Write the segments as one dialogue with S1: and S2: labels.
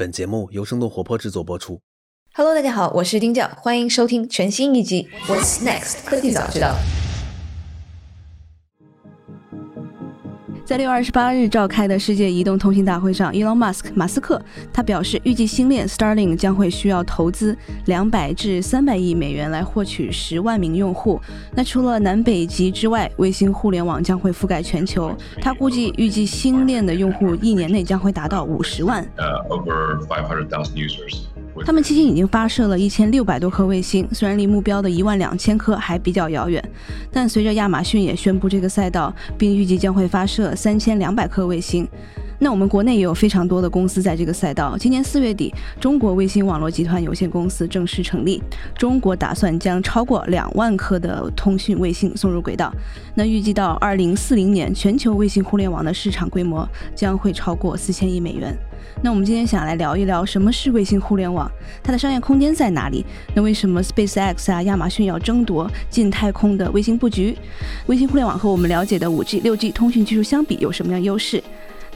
S1: 本节目由生动活泼制作播出。
S2: Hello，大家好，我是丁教，欢迎收听全新一集《What's Next 科技早知道》。
S3: 在六月二十八日召开的世界移动通信大会上，Elon Musk 马斯克他表示，预计星链 Starlink 将会需要投资两百至三百亿美元来获取十万名用户。那除了南北极之外，卫星互联网将会覆盖全球。他估计预计星链的用户一年内将会达到五十万。
S4: uh, over 500,000 users.
S3: 他们迄今已经发射了一千六百多颗卫星，虽然离目标的一万两千颗还比较遥远，但随着亚马逊也宣布这个赛道，并预计将会发射三千两百颗卫星。那我们国内也有非常多的公司在这个赛道。今年四月底，中国卫星网络集团有限公司正式成立，中国打算将超过两万颗的通讯卫星送入轨道。那预计到二零四零年，全球卫星互联网的市场规模将会超过四千亿美元。那我们今天想来聊一聊什么是卫星互联网，它的商业空间在哪里？那为什么 SpaceX 啊、亚马逊要争夺进太空的卫星布局？卫星互联网和我们了解的 5G、6G 通讯技术相比有什么样优势？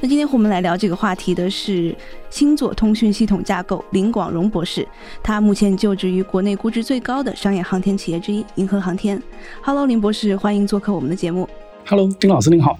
S3: 那今天和我们来聊这个话题的是星座通讯系统架构林广荣博士，他目前就职于国内估值最高的商业航天企业之一银河航天。Hello，林博士，欢迎做客我们的节目。
S5: Hello，丁老师您好。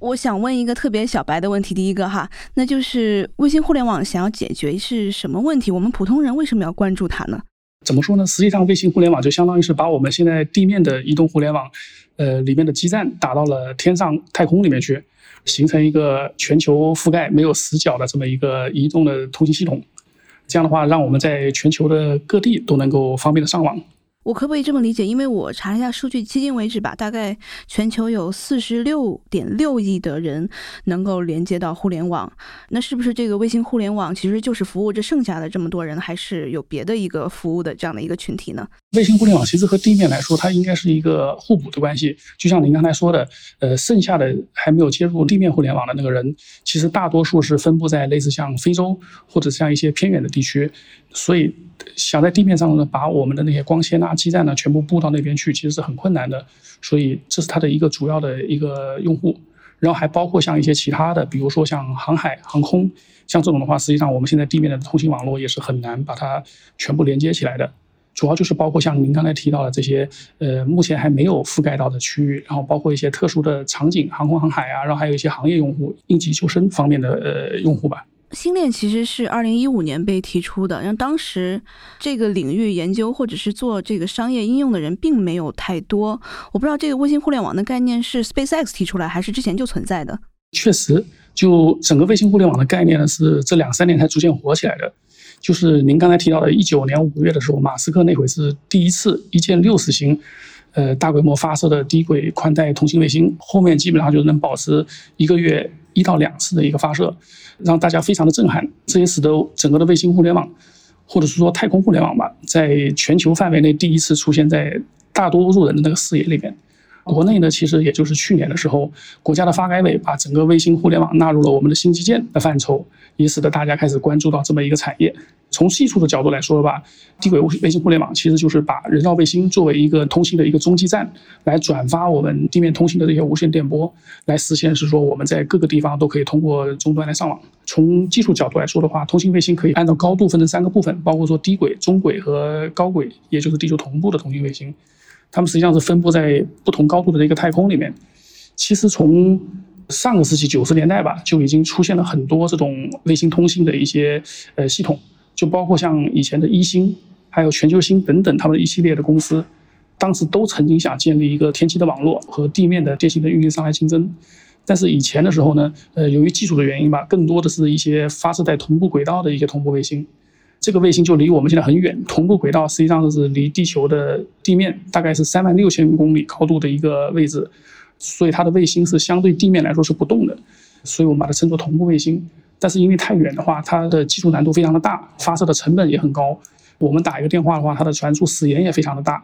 S3: 我想问一个特别小白的问题，第一个哈，那就是卫星互联网想要解决是什么问题？我们普通人为什么要关注它呢？
S5: 怎么说呢？实际上，卫星互联网就相当于是把我们现在地面的移动互联网，呃，里面的基站打到了天上太空里面去，形成一个全球覆盖、没有死角的这么一个移动的通信系统。这样的话，让我们在全球的各地都能够方便的上网。
S3: 我可不可以这么理解？因为我查了一下数据，迄今为止吧，大概全球有四十六点六亿的人能够连接到互联网。那是不是这个卫星互联网其实就是服务着剩下的这么多人，还是有别的一个服务的这样的一个群体呢？
S5: 卫星互联网其实和地面来说，它应该是一个互补的关系。就像您刚才说的，呃，剩下的还没有接入地面互联网的那个人，其实大多数是分布在类似像非洲或者像一些偏远的地区，所以想在地面上呢，把我们的那些光纤啊、基站呢全部布到那边去，其实是很困难的。所以这是它的一个主要的一个用户。然后还包括像一些其他的，比如说像航海、航空，像这种的话，实际上我们现在地面的通信网络也是很难把它全部连接起来的。主要就是包括像您刚才提到的这些，呃，目前还没有覆盖到的区域，然后包括一些特殊的场景，航空航海啊，然后还有一些行业用户、应急救生方面的呃用户吧。
S3: 星链其实是二零一五年被提出的，让当时这个领域研究或者是做这个商业应用的人并没有太多。我不知道这个卫星互联网的概念是 SpaceX 提出来，还是之前就存在的？
S5: 确实，就整个卫星互联网的概念呢，是这两三年才逐渐火起来的。就是您刚才提到的，一九年五月的时候，马斯克那会是第一次一箭六十型，呃，大规模发射的低轨宽带通信卫星。后面基本上就能保持一个月一到两次的一个发射，让大家非常的震撼。这也使得整个的卫星互联网，或者是说太空互联网吧，在全球范围内第一次出现在大多数人的那个视野里面。国内呢，其实也就是去年的时候，国家的发改委把整个卫星互联网纳入了我们的新基建的范畴，也使得大家开始关注到这么一个产业。从技术的角度来说吧，低轨卫星互联网其实就是把人造卫星作为一个通信的一个中继站，来转发我们地面通信的这些无线电波，来实现是说我们在各个地方都可以通过终端来上网。从技术角度来说的话，通信卫星可以按照高度分成三个部分，包括说低轨、中轨和高轨，也就是地球同步的通信卫星。它们实际上是分布在不同高度的一个太空里面。其实从上个世纪九十年代吧，就已经出现了很多这种卫星通信的一些呃系统，就包括像以前的一星，还有全球星等等，他们一系列的公司，当时都曾经想建立一个天气的网络和地面的电信的运营商来竞争。但是以前的时候呢，呃，由于技术的原因吧，更多的是一些发射在同步轨道的一些同步卫星。这个卫星就离我们现在很远，同步轨道实际上是离地球的地面大概是三万六千公里高度的一个位置，所以它的卫星是相对地面来说是不动的，所以我们把它称作同步卫星。但是因为太远的话，它的技术难度非常的大，发射的成本也很高。我们打一个电话的话，它的传输时延也非常的大，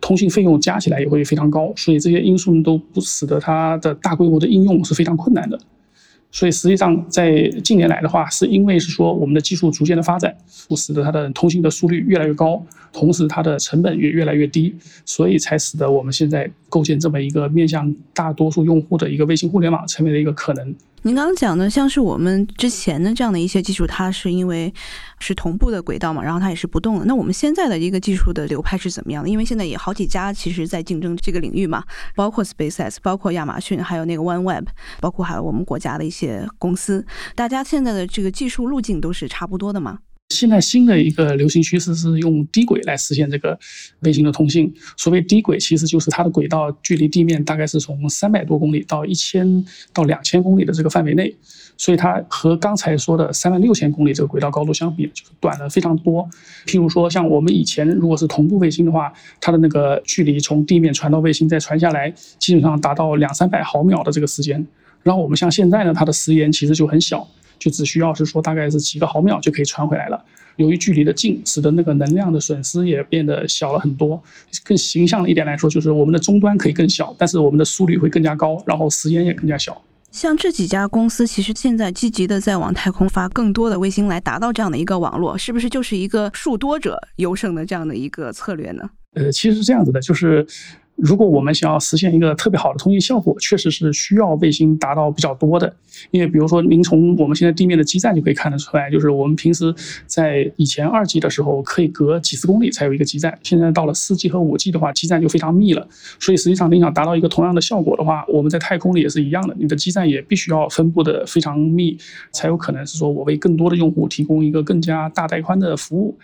S5: 通信费用加起来也会非常高，所以这些因素都不使得它的大规模的应用是非常困难的。所以实际上，在近年来的话，是因为是说我们的技术逐渐的发展，使得它的通信的速率越来越高，同时它的成本也越来越低，所以才使得我们现在构建这么一个面向大多数用户的一个卫星互联网成为了一个可能。
S3: 您刚刚讲的，像是我们之前的这样的一些技术，它是因为是同步的轨道嘛，然后它也是不动的。那我们现在的一个技术的流派是怎么样的？因为现在也好几家其实在竞争这个领域嘛，包括 SpaceX，包括亚马逊，还有那个 OneWeb，包括还有我们国家的一些公司，大家现在的这个技术路径都是差不多的嘛？
S5: 现在新的一个流行趋势是用低轨来实现这个卫星的通信。所谓低轨，其实就是它的轨道距离地面大概是从三百多公里到一千到两千公里的这个范围内，所以它和刚才说的三万六千公里这个轨道高度相比，就是短了非常多。譬如说，像我们以前如果是同步卫星的话，它的那个距离从地面传到卫星再传下来，基本上达到两三百毫秒的这个时间。然后我们像现在呢，它的时延其实就很小。就只需要是说大概是几个毫秒就可以传回来了。由于距离的近，使得那个能量的损失也变得小了很多。更形象的一点来说，就是我们的终端可以更小，但是我们的速率会更加高，然后时间也更加小。
S3: 像这几家公司，其实现在积极的在往太空发更多的卫星，来达到这样的一个网络，是不是就是一个数多者优胜的这样的一个策略呢？
S5: 呃，其实是这样子的，就是。如果我们想要实现一个特别好的通信效果，确实是需要卫星达到比较多的。因为比如说，您从我们现在地面的基站就可以看得出来，就是我们平时在以前二 G 的时候，可以隔几十公里才有一个基站，现在到了四 G 和五 G 的话，基站就非常密了。所以实际上，你想达到一个同样的效果的话，我们在太空里也是一样的，你的基站也必须要分布的非常密，才有可能是说我为更多的用户提供一个更加大带宽的服务。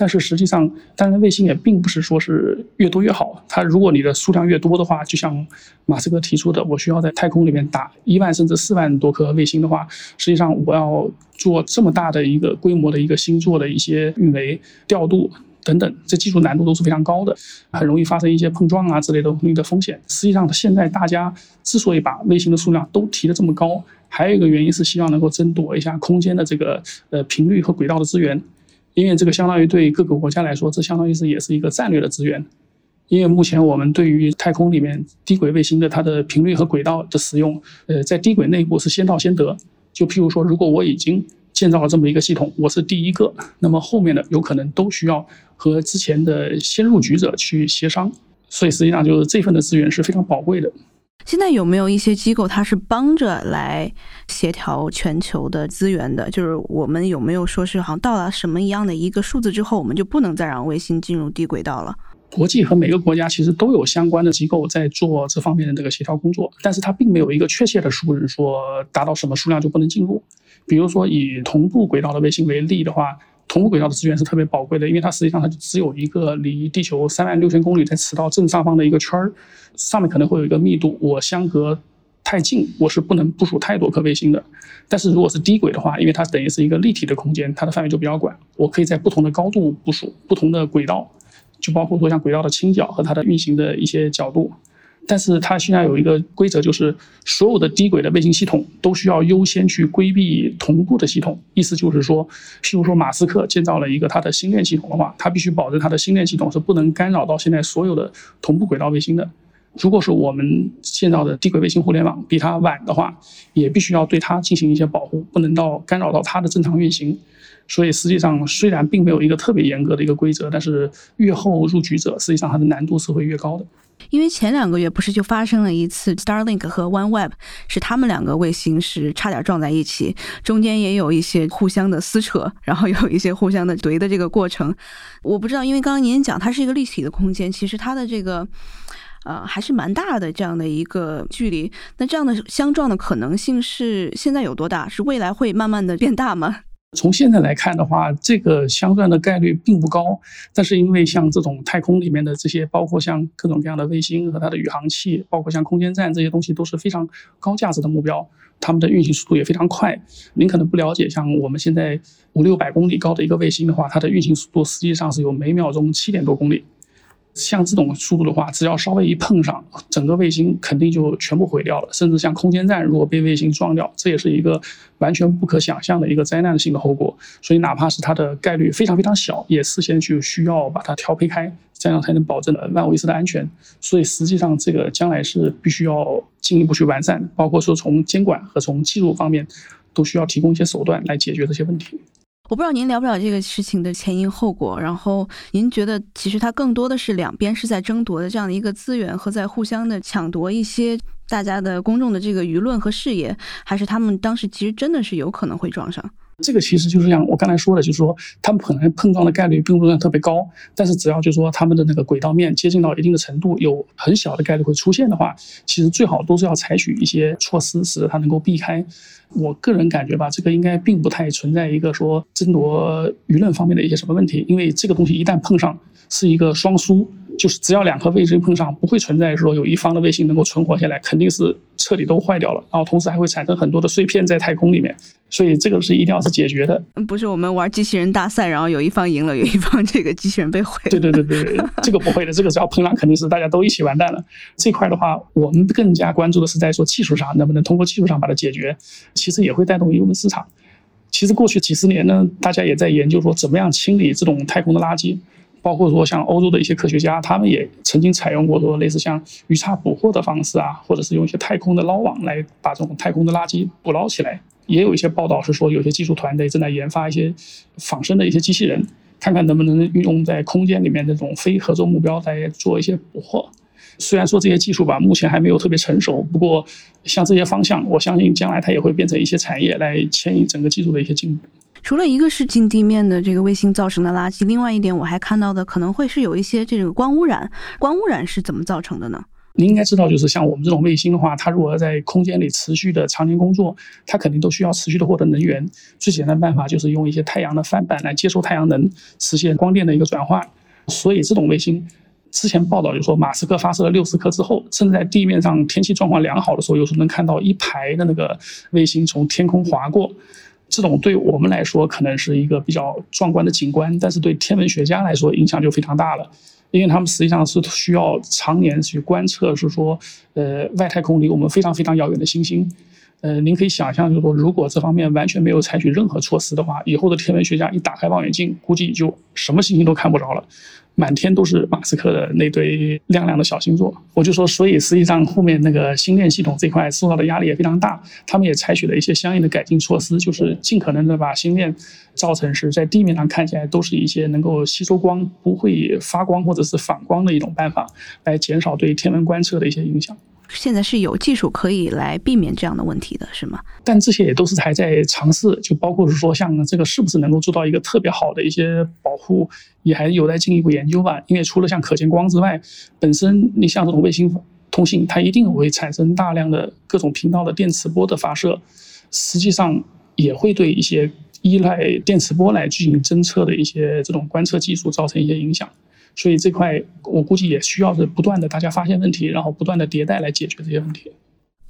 S5: 但是实际上，当然卫星也并不是说是越多越好。它如果你的数量越多的话，就像马斯克提出的，我需要在太空里面打一万甚至四万多颗卫星的话，实际上我要做这么大的一个规模的一个星座的一些运维调度等等，这技术难度都是非常高的，很容易发生一些碰撞啊之类的的风险。实际上，现在大家之所以把卫星的数量都提得这么高，还有一个原因是希望能够争夺一下空间的这个呃频率和轨道的资源。因为这个相当于对各个国家来说，这相当于是也是一个战略的资源。因为目前我们对于太空里面低轨卫星的它的频率和轨道的使用，呃，在低轨内部是先到先得。就譬如说，如果我已经建造了这么一个系统，我是第一个，那么后面的有可能都需要和之前的先入局者去协商。所以实际上就是这份的资源是非常宝贵的。
S3: 现在有没有一些机构，它是帮着来协调全球的资源的？就是我们有没有说是好像到了什么一样的一个数字之后，我们就不能再让卫星进入低轨道了？
S5: 国际和每个国家其实都有相关的机构在做这方面的这个协调工作，但是它并没有一个确切的数字说达到什么数量就不能进入。比如说以同步轨道的卫星为例的话。同步轨道的资源是特别宝贵的，因为它实际上它就只有一个离地球三万六千公里在赤道正上方的一个圈儿，上面可能会有一个密度，我相隔太近，我是不能部署太多颗卫星的。但是如果是低轨的话，因为它等于是一个立体的空间，它的范围就比较广，我可以在不同的高度部署不同的轨道，就包括说像轨道的倾角和它的运行的一些角度。但是它现在有一个规则，就是所有的低轨的卫星系统都需要优先去规避同步的系统。意思就是说，譬如说马斯克建造了一个他的星链系统的话，他必须保证他的星链系统是不能干扰到现在所有的同步轨道卫星的。如果说我们建造的低轨卫星互联网比它晚的话，也必须要对它进行一些保护，不能到干扰到它的正常运行。所以实际上虽然并没有一个特别严格的一个规则，但是越后入局者，实际上它的难度是会越高的。
S3: 因为前两个月不是就发生了一次，Starlink 和 OneWeb 是他们两个卫星是差点撞在一起，中间也有一些互相的撕扯，然后有一些互相的怼的这个过程。我不知道，因为刚刚您讲它是一个立体的空间，其实它的这个呃还是蛮大的这样的一个距离。那这样的相撞的可能性是现在有多大？是未来会慢慢的变大吗？
S5: 从现在来看的话，这个相撞的概率并不高。但是因为像这种太空里面的这些，包括像各种各样的卫星和它的宇航器，包括像空间站这些东西，都是非常高价值的目标，它们的运行速度也非常快。您可能不了解，像我们现在五六百公里高的一个卫星的话，它的运行速度实际上是有每秒钟七点多公里。像这种速度的话，只要稍微一碰上，整个卫星肯定就全部毁掉了。甚至像空间站，如果被卫星撞掉，这也是一个完全不可想象的一个灾难性的后果。所以，哪怕是它的概率非常非常小，也事先就需要把它调配开，这样才能保证了万无一失的安全。所以，实际上这个将来是必须要进一步去完善，包括说从监管和从技术方面，都需要提供一些手段来解决这些问题。
S3: 我不知道您了不了这个事情的前因后果，然后您觉得其实它更多的是两边是在争夺的这样的一个资源和在互相的抢夺一些大家的公众的这个舆论和视野，还是他们当时其实真的是有可能会撞上？
S5: 这个其实就是像我刚才说的，就是说他们可能碰撞的概率并不算特别高，但是只要就是说他们的那个轨道面接近到一定的程度，有很小的概率会出现的话，其实最好都是要采取一些措施，使得它能够避开。我个人感觉吧，这个应该并不太存在一个说争夺舆论方面的一些什么问题，因为这个东西一旦碰上是一个双输。就是只要两颗卫星碰上，不会存在说有一方的卫星能够存活下来，肯定是彻底都坏掉了。然后同时还会产生很多的碎片在太空里面，所以这个是一定要是解决的。
S3: 不是我们玩机器人大赛，然后有一方赢了，有一方这个机器人被毁。
S5: 对对对对，这个不会的，这个只要碰上肯定是大家都一起完蛋了。这块的话，我们更加关注的是在说技术上能不能通过技术上把它解决，其实也会带动一部分市场。其实过去几十年呢，大家也在研究说怎么样清理这种太空的垃圾。包括说像欧洲的一些科学家，他们也曾经采用过说类似像鱼叉捕获的方式啊，或者是用一些太空的捞网来把这种太空的垃圾捕捞起来。也有一些报道是说，有些技术团队正在研发一些仿生的一些机器人，看看能不能运用在空间里面这种非合作目标来做一些捕获。虽然说这些技术吧，目前还没有特别成熟，不过像这些方向，我相信将来它也会变成一些产业来牵引整个技术的一些进步。
S3: 除了一个是近地面的这个卫星造成的垃圾，另外一点我还看到的可能会是有一些这个光污染。光污染是怎么造成的呢？
S5: 您应该知道，就是像我们这种卫星的话，它如果在空间里持续的常年工作，它肯定都需要持续的获得能源。最简单的办法就是用一些太阳的帆板来接收太阳能，实现光电的一个转换。所以这种卫星，之前报道就说马斯克发射了六十颗之后，甚至在地面上天气状况良好的时候，有时候能看到一排的那个卫星从天空划过。这种对我们来说可能是一个比较壮观的景观，但是对天文学家来说影响就非常大了，因为他们实际上是需要常年去观测，是说，呃，外太空离我们非常非常遥远的星星，呃，您可以想象，就是说，如果这方面完全没有采取任何措施的话，以后的天文学家一打开望远镜，估计就什么星星都看不着了。满天都是马斯克的那堆亮亮的小星座，我就说，所以实际上后面那个星链系统这块受到的压力也非常大，他们也采取了一些相应的改进措施，就是尽可能的把星链造成是在地面上看起来都是一些能够吸收光、不会发光或者是反光的一种办法，来减少对天文观测的一些影响。
S3: 现在是有技术可以来避免这样的问题的，是吗？
S5: 但这些也都是还在尝试，就包括是说，像这个是不是能够做到一个特别好的一些保护，也还有待进一步研究吧。因为除了像可见光之外，本身你像这种卫星通信，它一定会产生大量的各种频道的电磁波的发射，实际上也会对一些依赖电磁波来进行侦测的一些这种观测技术造成一些影响。所以这块我估计也需要是不断的大家发现问题，然后不断的迭代来解决这些问题。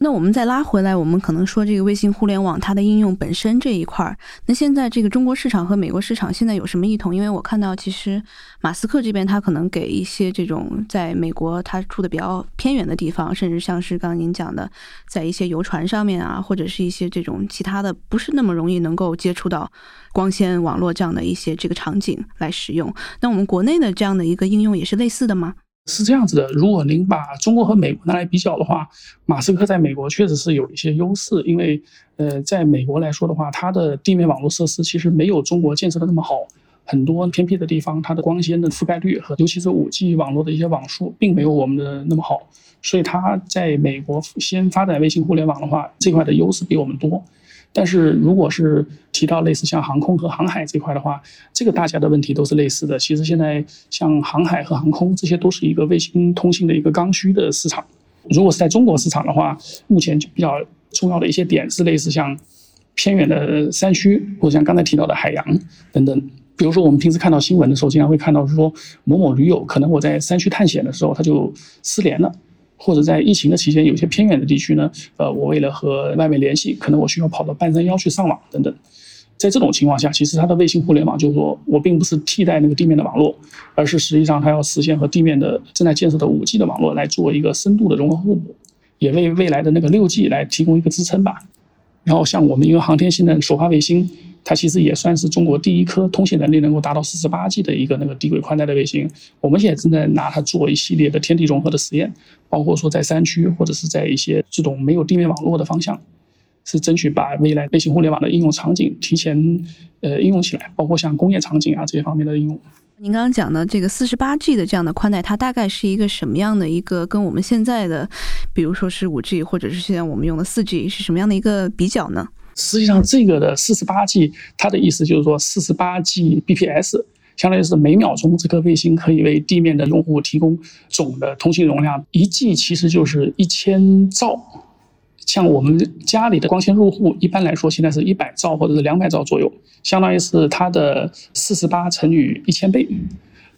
S3: 那我们再拉回来，我们可能说这个卫星互联网它的应用本身这一块儿，那现在这个中国市场和美国市场现在有什么异同？因为我看到其实马斯克这边他可能给一些这种在美国他住的比较偏远的地方，甚至像是刚刚您讲的，在一些游船上面啊，或者是一些这种其他的不是那么容易能够接触到光纤网络这样的一些这个场景来使用。那我们国内的这样的一个应用也是类似的吗？
S5: 是这样子的，如果您把中国和美国拿来比较的话，马斯克在美国确实是有一些优势，因为，呃，在美国来说的话，它的地面网络设施其实没有中国建设的那么好，很多偏僻的地方，它的光纤的覆盖率和尤其是五 G 网络的一些网速，并没有我们的那么好，所以它在美国先发展卫星互联网的话，这块的优势比我们多。但是如果是提到类似像航空和航海这块的话，这个大家的问题都是类似的。其实现在像航海和航空，这些都是一个卫星通信的一个刚需的市场。如果是在中国市场的话，目前就比较重要的一些点是类似像偏远的山区，或者像刚才提到的海洋等等。比如说我们平时看到新闻的时候，经常会看到说某某驴友可能我在山区探险的时候他就失联了。或者在疫情的期间，有些偏远的地区呢，呃，我为了和外面联系，可能我需要跑到半山腰去上网等等。在这种情况下，其实它的卫星互联网就是说我并不是替代那个地面的网络，而是实际上它要实现和地面的正在建设的五 G 的网络来做一个深度的融合互补，也为未来的那个六 G 来提供一个支撑吧。然后像我们因为航天星的首发卫星。它其实也算是中国第一颗通信能力能够达到四十八 G 的一个那个低轨宽带的卫星。我们现在正在拿它做一系列的天地融合的实验，包括说在山区或者是在一些这种没有地面网络的方向，是争取把未来卫星互联网的应用场景提前呃应用起来，包括像工业场景啊这些方面的应用。
S3: 您刚刚讲的这个四十八 G 的这样的宽带，它大概是一个什么样的一个跟我们现在的，比如说是五 G 或者是现在我们用的四 G 是什么样的一个比较呢？
S5: 实际上，这个的四十八 G，它的意思就是说四十八 G bps，相当于是每秒钟这颗卫星可以为地面的用户提供总的通信容量，一 G 其实就是一千兆。像我们家里的光纤入户，一般来说现在是一百兆或者是两百兆左右，相当于是它的四十八乘以一千倍。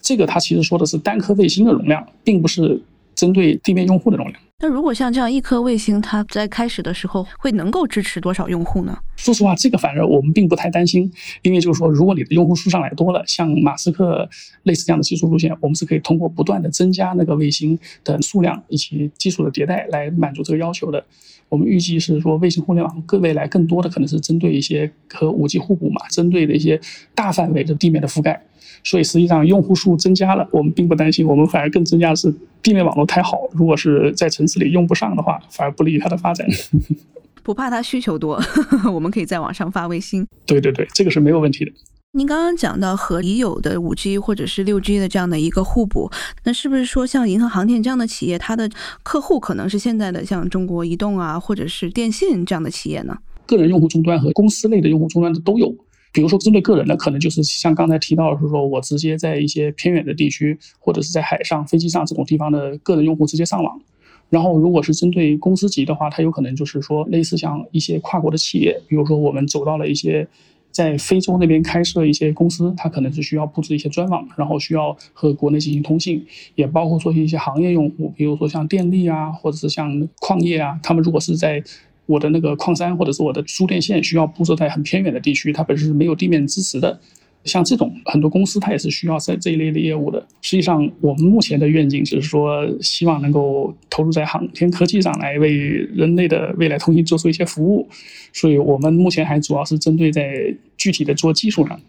S5: 这个它其实说的是单颗卫星的容量，并不是针对地面用户的容量。
S3: 那如果像这样一颗卫星，它在开始的时候会能够支持多少用户呢？
S5: 说实话，这个反而我们并不太担心，因为就是说，如果你的用户数上来多了，像马斯克类似这样的技术路线，我们是可以通过不断的增加那个卫星的数量以及技术的迭代来满足这个要求的。我们预计是说，卫星互联网各未来更多的可能是针对一些和五 G 互补嘛，针对的一些大范围的地面的覆盖。所以实际上用户数增加了，我们并不担心，我们反而更增加的是地面网络太好，如果是在城市里用不上的话，反而不利于它的发展。
S3: 不怕它需求多，我们可以在网上发微信。
S5: 对对对，这个是没有问题的。
S3: 您刚刚讲到和已有的五 G 或者是六 G 的这样的一个互补，那是不是说像银河航天这样的企业，它的客户可能是现在的像中国移动啊，或者是电信这样的企业呢？
S5: 个人用户终端和公司类的用户终端的都有。比如说，针对个人的，可能就是像刚才提到的，是说我直接在一些偏远的地区，或者是在海上、飞机上这种地方的个人用户直接上网。然后，如果是针对公司级的话，它有可能就是说，类似像一些跨国的企业，比如说我们走到了一些在非洲那边开设一些公司，它可能是需要布置一些专网，然后需要和国内进行通信，也包括说一些行业用户，比如说像电力啊，或者是像矿业啊，他们如果是在。我的那个矿山或者是我的输电线需要铺设在很偏远的地区，它本身是没有地面支持的。像这种很多公司，它也是需要在这一类的业务的。实际上，我们目前的愿景只是说，希望能够投入在航天科技上来为人类的未来通信做出一些服务。所以我们目前还主要是针对在具体的做技术上。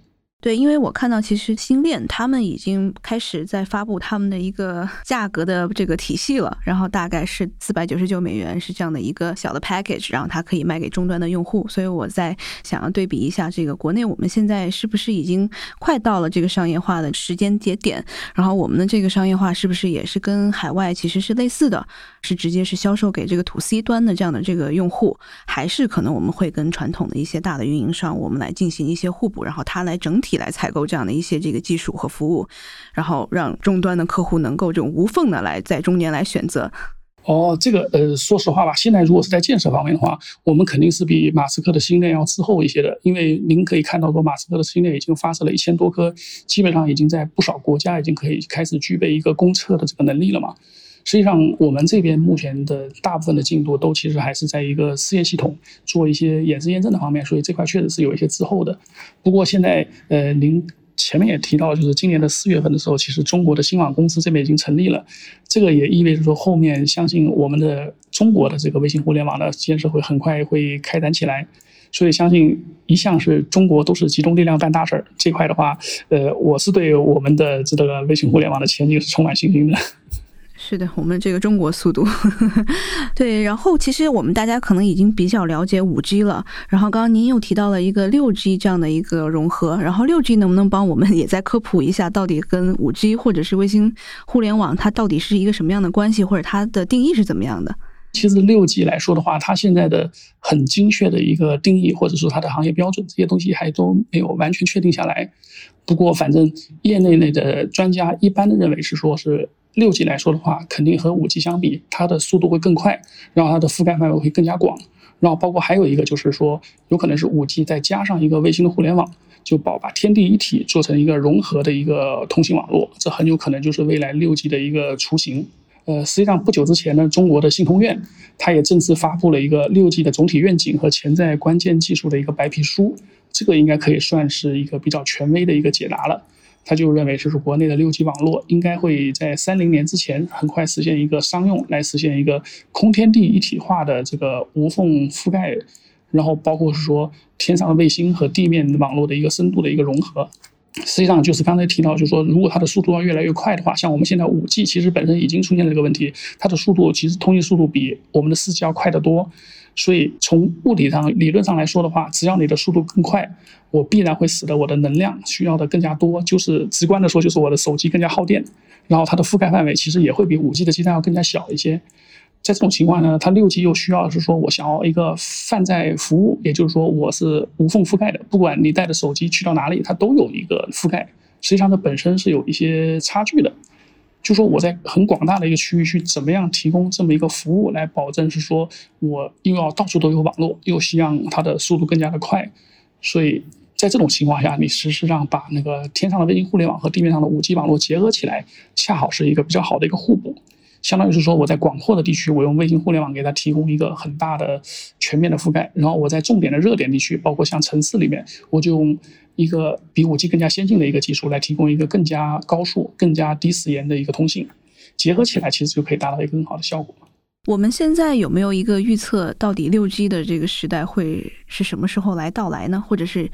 S3: 对，因为我看到其实星链他们已经开始在发布他们的一个 价格的这个体系了，然后大概是四百九十九美元是这样的一个小的 package，然后它可以卖给终端的用户。所以我在想要对比一下这个国内我们现在是不是已经快到了这个商业化的时间节点，然后我们的这个商业化是不是也是跟海外其实是类似的，是直接是销售给这个 to C 端的这样的这个用户，还是可能我们会跟传统的一些大的运营商我们来进行一些互补，然后它来整体。来采购这样的一些这个技术和服务，然后让终端的客户能够这种无缝的来在中间来选择。
S5: 哦，这个呃，说实话吧，现在如果是在建设方面的话，我们肯定是比马斯克的星链要滞后一些的。因为您可以看到说，马斯克的星链已经发射了一千多颗，基本上已经在不少国家已经可以开始具备一个公测的这个能力了嘛。实际上，我们这边目前的大部分的进度都其实还是在一个试验系统做一些演示验证的方面，所以这块确实是有一些滞后的。不过现在，呃，您前面也提到，就是今年的四月份的时候，其实中国的新网公司这边已经成立了，这个也意味着说，后面相信我们的中国的这个微信互联网的建设会很快会开展起来。所以相信一向是中国都是集中力量办大事儿这块的话，呃，我是对我们的这个微信互联网的前景是充满信心的。
S3: 是的，我们这个中国速度，对。然后其实我们大家可能已经比较了解五 G 了。然后刚刚您又提到了一个六 G 这样的一个融合。然后六 G 能不能帮我们也再科普一下，到底跟五 G 或者是卫星互联网它到底是一个什么样的关系，或者它的定义是怎么样的？
S5: 其实六 G 来说的话，它现在的很精确的一个定义，或者说它的行业标准，这些东西还都没有完全确定下来。不过反正业内内的专家一般的认为是说是。六 G 来说的话，肯定和五 G 相比，它的速度会更快，然后它的覆盖范围会更加广，然后包括还有一个就是说，有可能是五 G 再加上一个卫星的互联网，就把把天地一体做成一个融合的一个通信网络，这很有可能就是未来六 G 的一个雏形。呃，实际上不久之前呢，中国的信通院，它也正式发布了一个六 G 的总体愿景和潜在关键技术的一个白皮书，这个应该可以算是一个比较权威的一个解答了。他就认为，就是国内的六 G 网络应该会在三零年之前很快实现一个商用，来实现一个空天地一体化的这个无缝覆盖，然后包括是说天上的卫星和地面网络的一个深度的一个融合。实际上就是刚才提到，就是说如果它的速度要越来越快的话，像我们现在五 G 其实本身已经出现了这个问题，它的速度其实通信速度比我们的四 G 要快得多。所以从物理上、理论上来说的话，只要你的速度更快，我必然会使得我的能量需要的更加多。就是直观的说，就是我的手机更加耗电，然后它的覆盖范围其实也会比五 G 的基站要更加小一些。在这种情况呢，它六 G 又需要是说我想要一个泛在服务，也就是说我是无缝覆盖的，不管你带着手机去到哪里，它都有一个覆盖。实际上它本身是有一些差距的。就说我在很广大的一个区域去怎么样提供这么一个服务，来保证是说我又要到处都有网络，又希望它的速度更加的快。所以在这种情况下，你实际上把那个天上的卫星互联网和地面上的五 G 网络结合起来，恰好是一个比较好的一个互补。相当于是说我在广阔的地区，我用卫星互联网给它提供一个很大的全面的覆盖，然后我在重点的热点地区，包括像城市里面，我就用一个比五 G 更加先进的一个技术来提供一个更加高速、更加低时延的一个通信，结合起来其实就可以达到一个更好的效果。
S3: 我们现在有没有一个预测，到底六 G 的这个时代会是什么时候来到来呢？或者是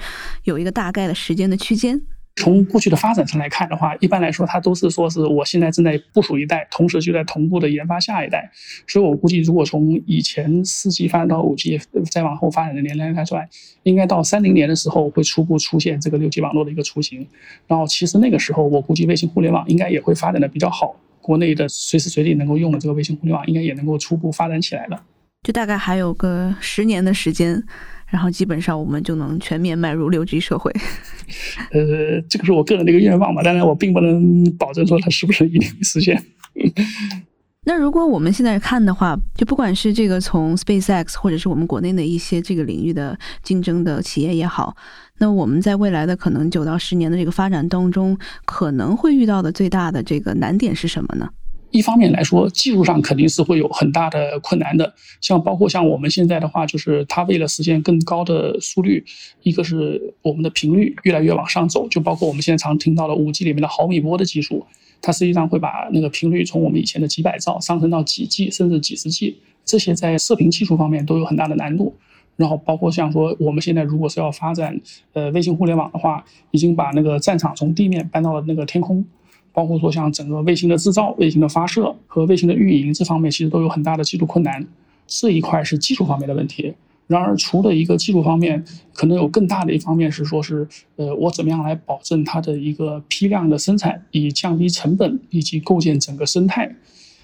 S3: 有一个大概的时间的区间？
S5: 从过去的发展上来看的话，一般来说，它都是说是我现在正在部署一代，同时就在同步的研发下一代。所以我估计，如果从以前四 G 发展到五 G，再往后发展的年龄来算，应该到三零年的时候会初步出现这个六 G 网络的一个雏形。然后，其实那个时候我估计卫星互联网应该也会发展的比较好，国内的随时随地能够用的这个卫星互联网应该也能够初步发展起来了。
S3: 就大概还有个十年的时间。然后基本上我们就能全面迈入六 G 社会。
S5: 呃，这个是我个人的一个愿望吧，当然我并不能保证说它是不是一定会实现。
S3: 那如果我们现在看的话，就不管是这个从 SpaceX 或者是我们国内的一些这个领域的竞争的企业也好，那我们在未来的可能九到十年的这个发展当中，可能会遇到的最大的这个难点是什么呢？
S5: 一方面来说，技术上肯定是会有很大的困难的。像包括像我们现在的话，就是它为了实现更高的速率，一个是我们的频率越来越往上走，就包括我们现在常听到的五 G 里面的毫米波的技术，它实际上会把那个频率从我们以前的几百兆上升到几 G 甚至几十 G，这些在射频技术方面都有很大的难度。然后包括像说我们现在如果是要发展呃卫星互联网的话，已经把那个战场从地面搬到了那个天空。包括说像整个卫星的制造、卫星的发射和卫星的运营这方面，其实都有很大的技术困难。这一块是技术方面的问题。然而，除了一个技术方面，可能有更大的一方面是说是，呃，我怎么样来保证它的一个批量的生产，以降低成本，以及构建整个生态。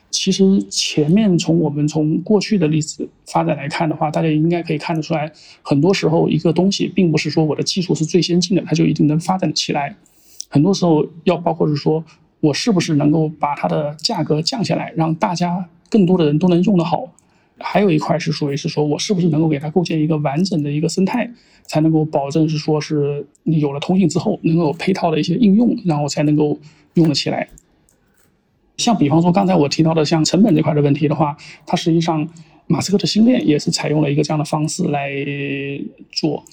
S5: 其实前面从我们从过去的例子发展来看的话，大家应该可以看得出来，很多时候一个东西并不是说我的技术是最先进的，它就一定能发展起来。很多时候要包括是说，我是不是能够把它的价格降下来，让大家更多的人都能用得好。还有一块是属于是说我是不是能够给它构建一个完整的一个生态，才能够保证是说是你有了通信之后能够有配套的一些应用，然后才能够用得起来。像比方说刚才我提到的像成本这块的问题的话，它实际上马斯克的星链也是采用了一个这样的方式来做。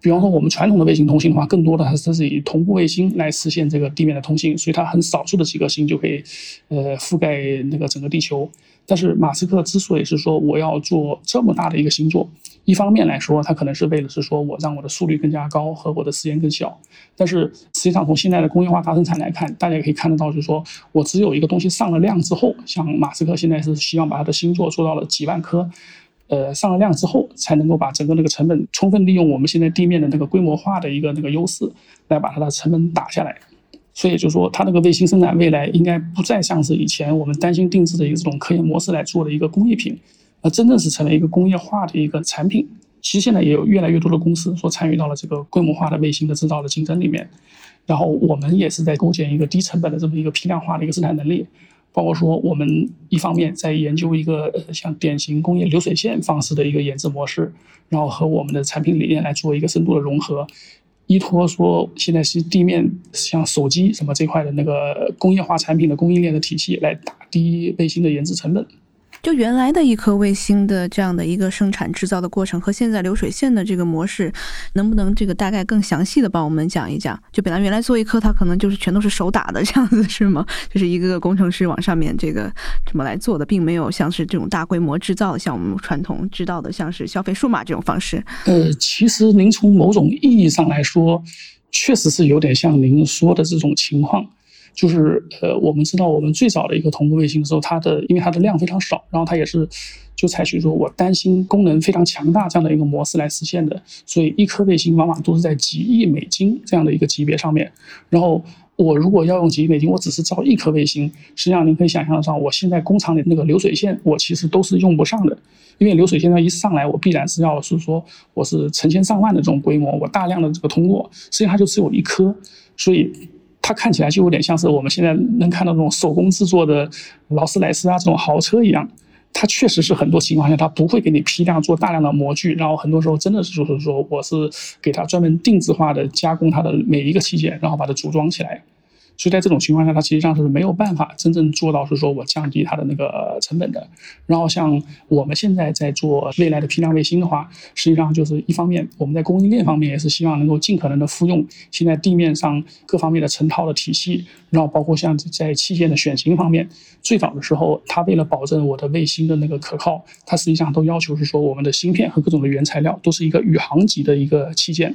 S5: 比方说，我们传统的卫星通信的话，更多的它是以同步卫星来实现这个地面的通信，所以它很少数的几个星就可以，呃，覆盖那个整个地球。但是马斯克之所以是说我要做这么大的一个星座，一方面来说，他可能是为了是说我让我的速率更加高和我的时间更小。但是实际上从现在的工业化大生产来看，大家也可以看得到，就是说我只有一个东西上了量之后，像马斯克现在是希望把他的星座做到了几万颗。呃，上了量之后，才能够把整个那个成本充分利用我们现在地面的那个规模化的一个那个优势，来把它的成本打下来。所以就说，它那个卫星生产未来应该不再像是以前我们担心定制的一个这种科研模式来做的一个工业品，而真正是成为一个工业化的一个产品。其实现在也有越来越多的公司说参与到了这个规模化的卫星的制造的竞争里面，然后我们也是在构建一个低成本的这么一个批量化的一个生产能力。包括说，我们一方面在研究一个呃像典型工业流水线方式的一个研制模式，然后和我们的产品理念来做一个深度的融合，依托说现在是地面像手机什么这块的那个工业化产品的供应链的体系来打低卫星的研制成本。
S3: 就原来的一颗卫星的这样的一个生产制造的过程和现在流水线的这个模式，能不能这个大概更详细的帮我们讲一讲？就本来原来做一颗，它可能就是全都是手打的这样子是吗？就是一个个工程师往上面这个怎么来做的，并没有像是这种大规模制造，像我们传统知道的像是消费数码这种方式。
S5: 呃，其实您从某种意义上来说。确实是有点像您说的这种情况，就是呃，我们知道我们最早的一个同步卫星的时候，它的因为它的量非常少，然后它也是就采取说我担心功能非常强大这样的一个模式来实现的，所以一颗卫星往往都是在几亿美金这样的一个级别上面，然后。我如果要用几亿美金，我只是造一颗卫星，实际上您可以想象得到，我现在工厂里那个流水线，我其实都是用不上的，因为流水线它一上来，我必然是要是说我是成千上万的这种规模，我大量的这个通过，实际上它就只有一颗，所以它看起来就有点像是我们现在能看到那种手工制作的劳斯莱斯啊这种豪车一样。它确实是很多情况下，它不会给你批量做大量的模具，然后很多时候真的是就是说，我是给它专门定制化的加工它的每一个器件，然后把它组装起来。所以在这种情况下，它实际上是没有办法真正做到是说我降低它的那个成本的。然后像我们现在在做未来的批量卫星的话，实际上就是一方面我们在供应链方面也是希望能够尽可能的复用现在地面上各方面的成套的体系，然后包括像在器件的选型方面，最早的时候它为了保证我的卫星的那个可靠，它实际上都要求是说我们的芯片和各种的原材料都是一个宇航级的一个器件。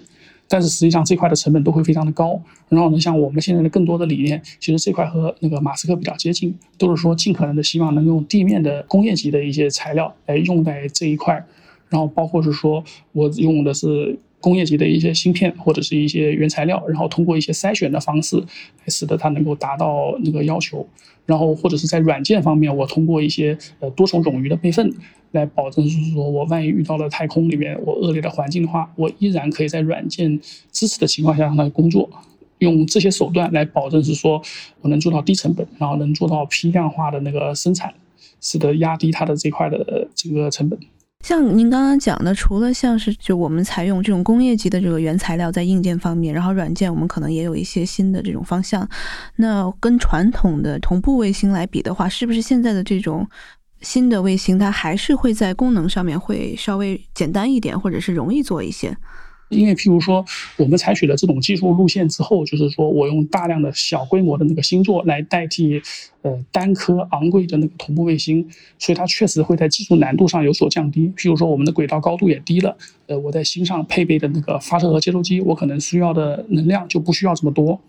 S5: 但是实际上这块的成本都会非常的高。然后呢，像我们现在的更多的理念，其实这块和那个马斯克比较接近，都是说尽可能的希望能用地面的工业级的一些材料来用在这一块。然后包括是说我用的是工业级的一些芯片或者是一些原材料，然后通过一些筛选的方式，来使得它能够达到那个要求。然后或者是在软件方面，我通过一些呃多重冗余的备份。来保证，就是说我万一遇到了太空里面我恶劣的环境的话，我依然可以在软件支持的情况下让它工作。用这些手段来保证，是说我能做到低成本，然后能做到批量化的那个生产，使得压低它的这块的这个成本。
S3: 像您刚刚讲的，除了像是就我们采用这种工业级的这个原材料在硬件方面，然后软件我们可能也有一些新的这种方向。那跟传统的同步卫星来比的话，是不是现在的这种？新的卫星它还是会在功能上面会稍微简单一点，或者是容易做一些。
S5: 因为譬如说，我们采取了这种技术路线之后，就是说我用大量的小规模的那个星座来代替呃单颗昂贵的那个同步卫星，所以它确实会在技术难度上有所降低。譬如说，我们的轨道高度也低了，呃，我在星上配备的那个发射和接收机，我可能需要的能量就不需要这么多。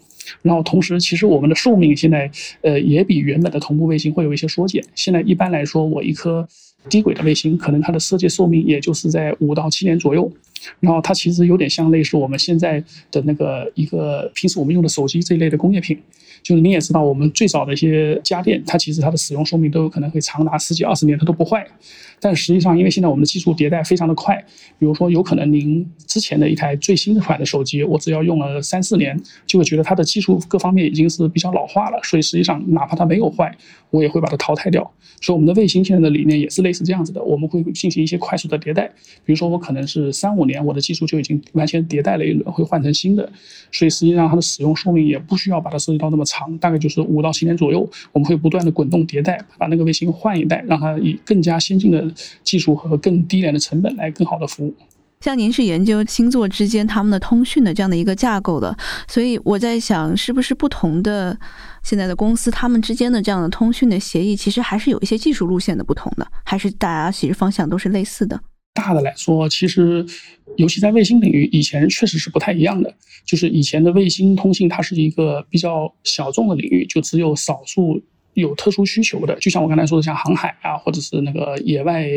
S5: 然后同时，其实我们的寿命现在，呃，也比原本的同步卫星会有一些缩减。现在一般来说，我一颗低轨的卫星，可能它的设计寿命也就是在五到七年左右。然后它其实有点像类似我们现在的那个一个平时我们用的手机这一类的工业品。就是你也知道，我们最早的一些家电，它其实它的使用寿命都有可能会长达十几二十年，它都不坏。但实际上，因为现在我们的技术迭代非常的快，比如说有可能您之前的一台最新款的手机，我只要用了三四年，就会觉得它的技术各方面已经是比较老化了。所以实际上，哪怕它没有坏，我也会把它淘汰掉。所以我们的卫星现在的理念也是类似这样子的，我们会进行一些快速的迭代。比如说我可能是三五年，我的技术就已经完全迭代了一轮，会换成新的。所以实际上它的使用寿命也不需要把它设计到那么长长，大概就是五到十年左右。我们会不断的滚动迭代，把那个卫星换一代，让它以更加先进的。技术和更低廉的成本来更好的服务。
S3: 像您是研究星座之间他们的通讯的这样的一个架构的，所以我在想，是不是不同的现在的公司他们之间的这样的通讯的协议，其实还是有一些技术路线的不同的，还是大家其实方向都是类似的。
S5: 大的来说，其实尤其在卫星领域，以前确实是不太一样的。就是以前的卫星通信，它是一个比较小众的领域，就只有少数。有特殊需求的，就像我刚才说的，像航海啊，或者是那个野外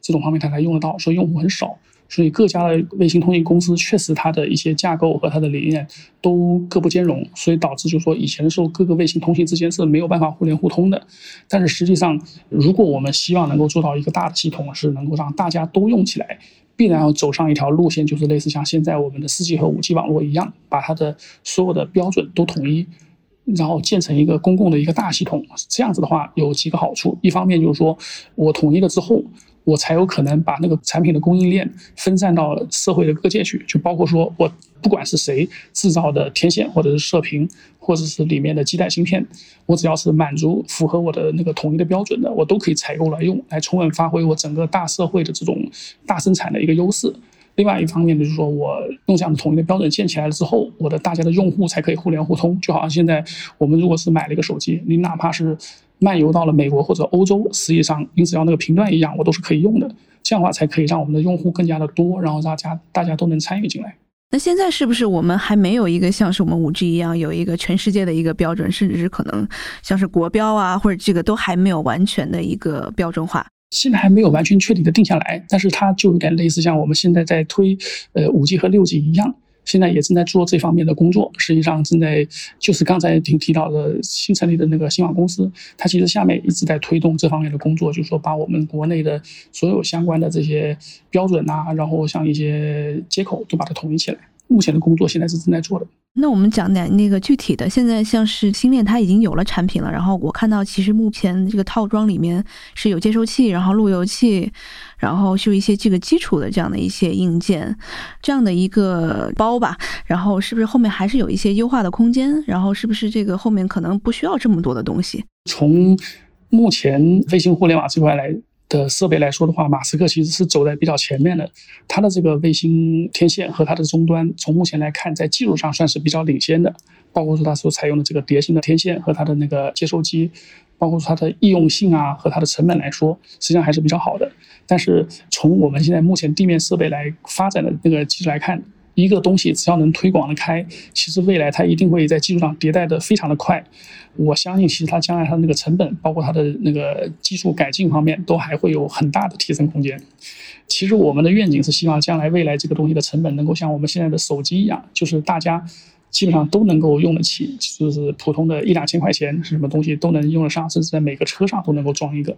S5: 这种方面，它才用得到，所以用户很少。所以各家的卫星通信公司确实它的一些架构和它的理念都各不兼容，所以导致就是说以前的时候各个卫星通信之间是没有办法互联互通的。但是实际上，如果我们希望能够做到一个大的系统，是能够让大家都用起来，必然要走上一条路线，就是类似像现在我们的四 G 和五 G 网络一样，把它的所有的标准都统一。然后建成一个公共的一个大系统，这样子的话有几个好处。一方面就是说我统一了之后，我才有可能把那个产品的供应链分散到社会的各界去，就包括说我不管是谁制造的天线或者是射频，或者是里面的基带芯片，我只要是满足符合我的那个统一的标准的，我都可以采购来用，来充分发挥我整个大社会的这种大生产的一个优势。另外一方面呢，就是说我用这样的统一的标准建起来了之后，我的大家的用户才可以互联互通。就好像现在我们如果是买了一个手机，你哪怕是漫游到了美国或者欧洲，实际上你只要那个频段一样，我都是可以用的。这样的话才可以让我们的用户更加的多，然后大家大家都能参与进来。
S3: 那现在是不是我们还没有一个像是我们五 G 一样有一个全世界的一个标准，甚至是可能像是国标啊，或者这个都还没有完全的一个标准化？
S5: 现在还没有完全确定的定下来，但是它就有点类似像我们现在在推呃五 G 和六 G 一样。现在也正在做这方面的工作，实际上正在就是刚才提提到的新成立的那个新网公司，它其实下面一直在推动这方面的工作，就是说把我们国内的所有相关的这些标准呐，然后像一些接口都把它统一起来。目前的工作现在是正在做的。
S3: 那我们讲点那个具体的，现在像是星链它已经有了产品了，然后我看到其实目前这个套装里面是有接收器，然后路由器，然后是有一些这个基础的这样的一些硬件，这样的一个包吧。然后是不是后面还是有一些优化的空间？然后是不是这个后面可能不需要这么多的东西？
S5: 从目前卫星互联网这块来。的设备来说的话，马斯克其实是走在比较前面的。它的这个卫星天线和它的终端，从目前来看，在技术上算是比较领先的。包括说它所采用的这个碟形的天线和它的那个接收机，包括说它的易用性啊和它的成本来说，实际上还是比较好的。但是从我们现在目前地面设备来发展的那个技术来看，一个东西只要能推广的开，其实未来它一定会在技术上迭代的非常的快。我相信，其实它将来它那个成本，包括它的那个技术改进方面，都还会有很大的提升空间。其实我们的愿景是希望将来未来这个东西的成本能够像我们现在的手机一样，就是大家基本上都能够用得起，就是普通的一两千块钱是什么东西都能用得上，甚至在每个车上都能够装一个。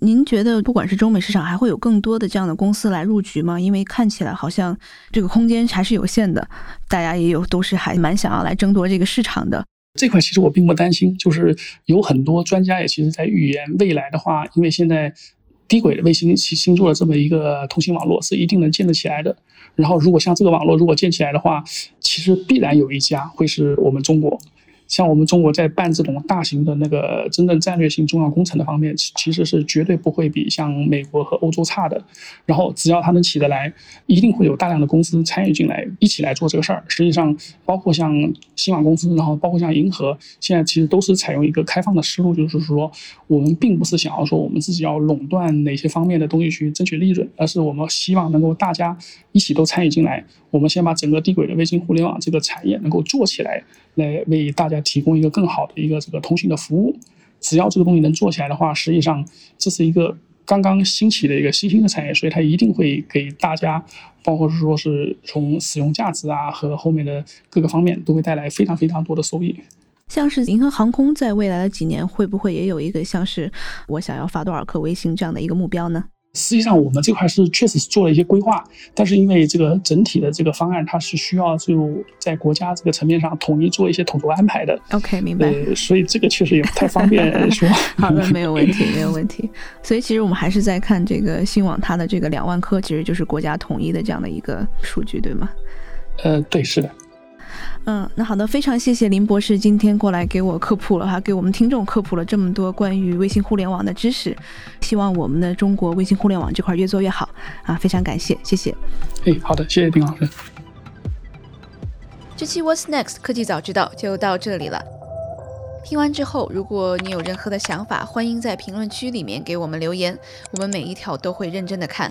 S3: 您觉得不管是中美市场，还会有更多的这样的公司来入局吗？因为看起来好像这个空间还是有限的，大家也有都是还蛮想要来争夺这个市场的。
S5: 这块其实我并不担心，就是有很多专家也其实在预言未来的话，因为现在低轨的卫星星座的这么一个通信网络是一定能建得起来的。然后如果像这个网络如果建起来的话，其实必然有一家会是我们中国。像我们中国在办这种大型的那个真正战略性重要工程的方面，其其实是绝对不会比像美国和欧洲差的。然后只要它能起得来，一定会有大量的公司参与进来，一起来做这个事儿。实际上，包括像新网公司，然后包括像银河，现在其实都是采用一个开放的思路，就是说，我们并不是想要说我们自己要垄断哪些方面的东西去争取利润，而是我们希望能够大家一起都参与进来。我们先把整个地轨的卫星互联网这个产业能够做起来，来为大家提供一个更好的一个这个通信的服务。只要这个东西能做起来的话，实际上这是一个刚刚兴起的一个新兴的产业，所以它一定会给大家，包括是说是从使用价值啊和后面的各个方面，都会带来非常非常多的收益。
S3: 像是银河航空在未来的几年，会不会也有一个像是我想要发多少颗卫星这样的一个目标呢？
S5: 实际上，我们这块是确实是做了一些规划，但是因为这个整体的这个方案，它是需要就在国家这个层面上统一做一些统筹安排的。
S3: OK，明白。
S5: 所以这个确实也不太方便 说。
S3: 好的，没有问题，没有问题。所以其实我们还是在看这个新网它的这个两万颗，其实就是国家统一的这样的一个数据，对吗？
S5: 呃，对，是的。
S3: 嗯，那好的，非常谢谢林博士今天过来给我科普了哈，给我们听众科普了这么多关于卫星互联网的知识。希望我们的中国卫星互联网这块越做越好啊！非常感谢，谢谢。
S5: 哎，好的，谢谢丁老师。
S2: 这期 What's Next 科技早知道就到这里了。听完之后，如果你有任何的想法，欢迎在评论区里面给我们留言，我们每一条都会认真的看。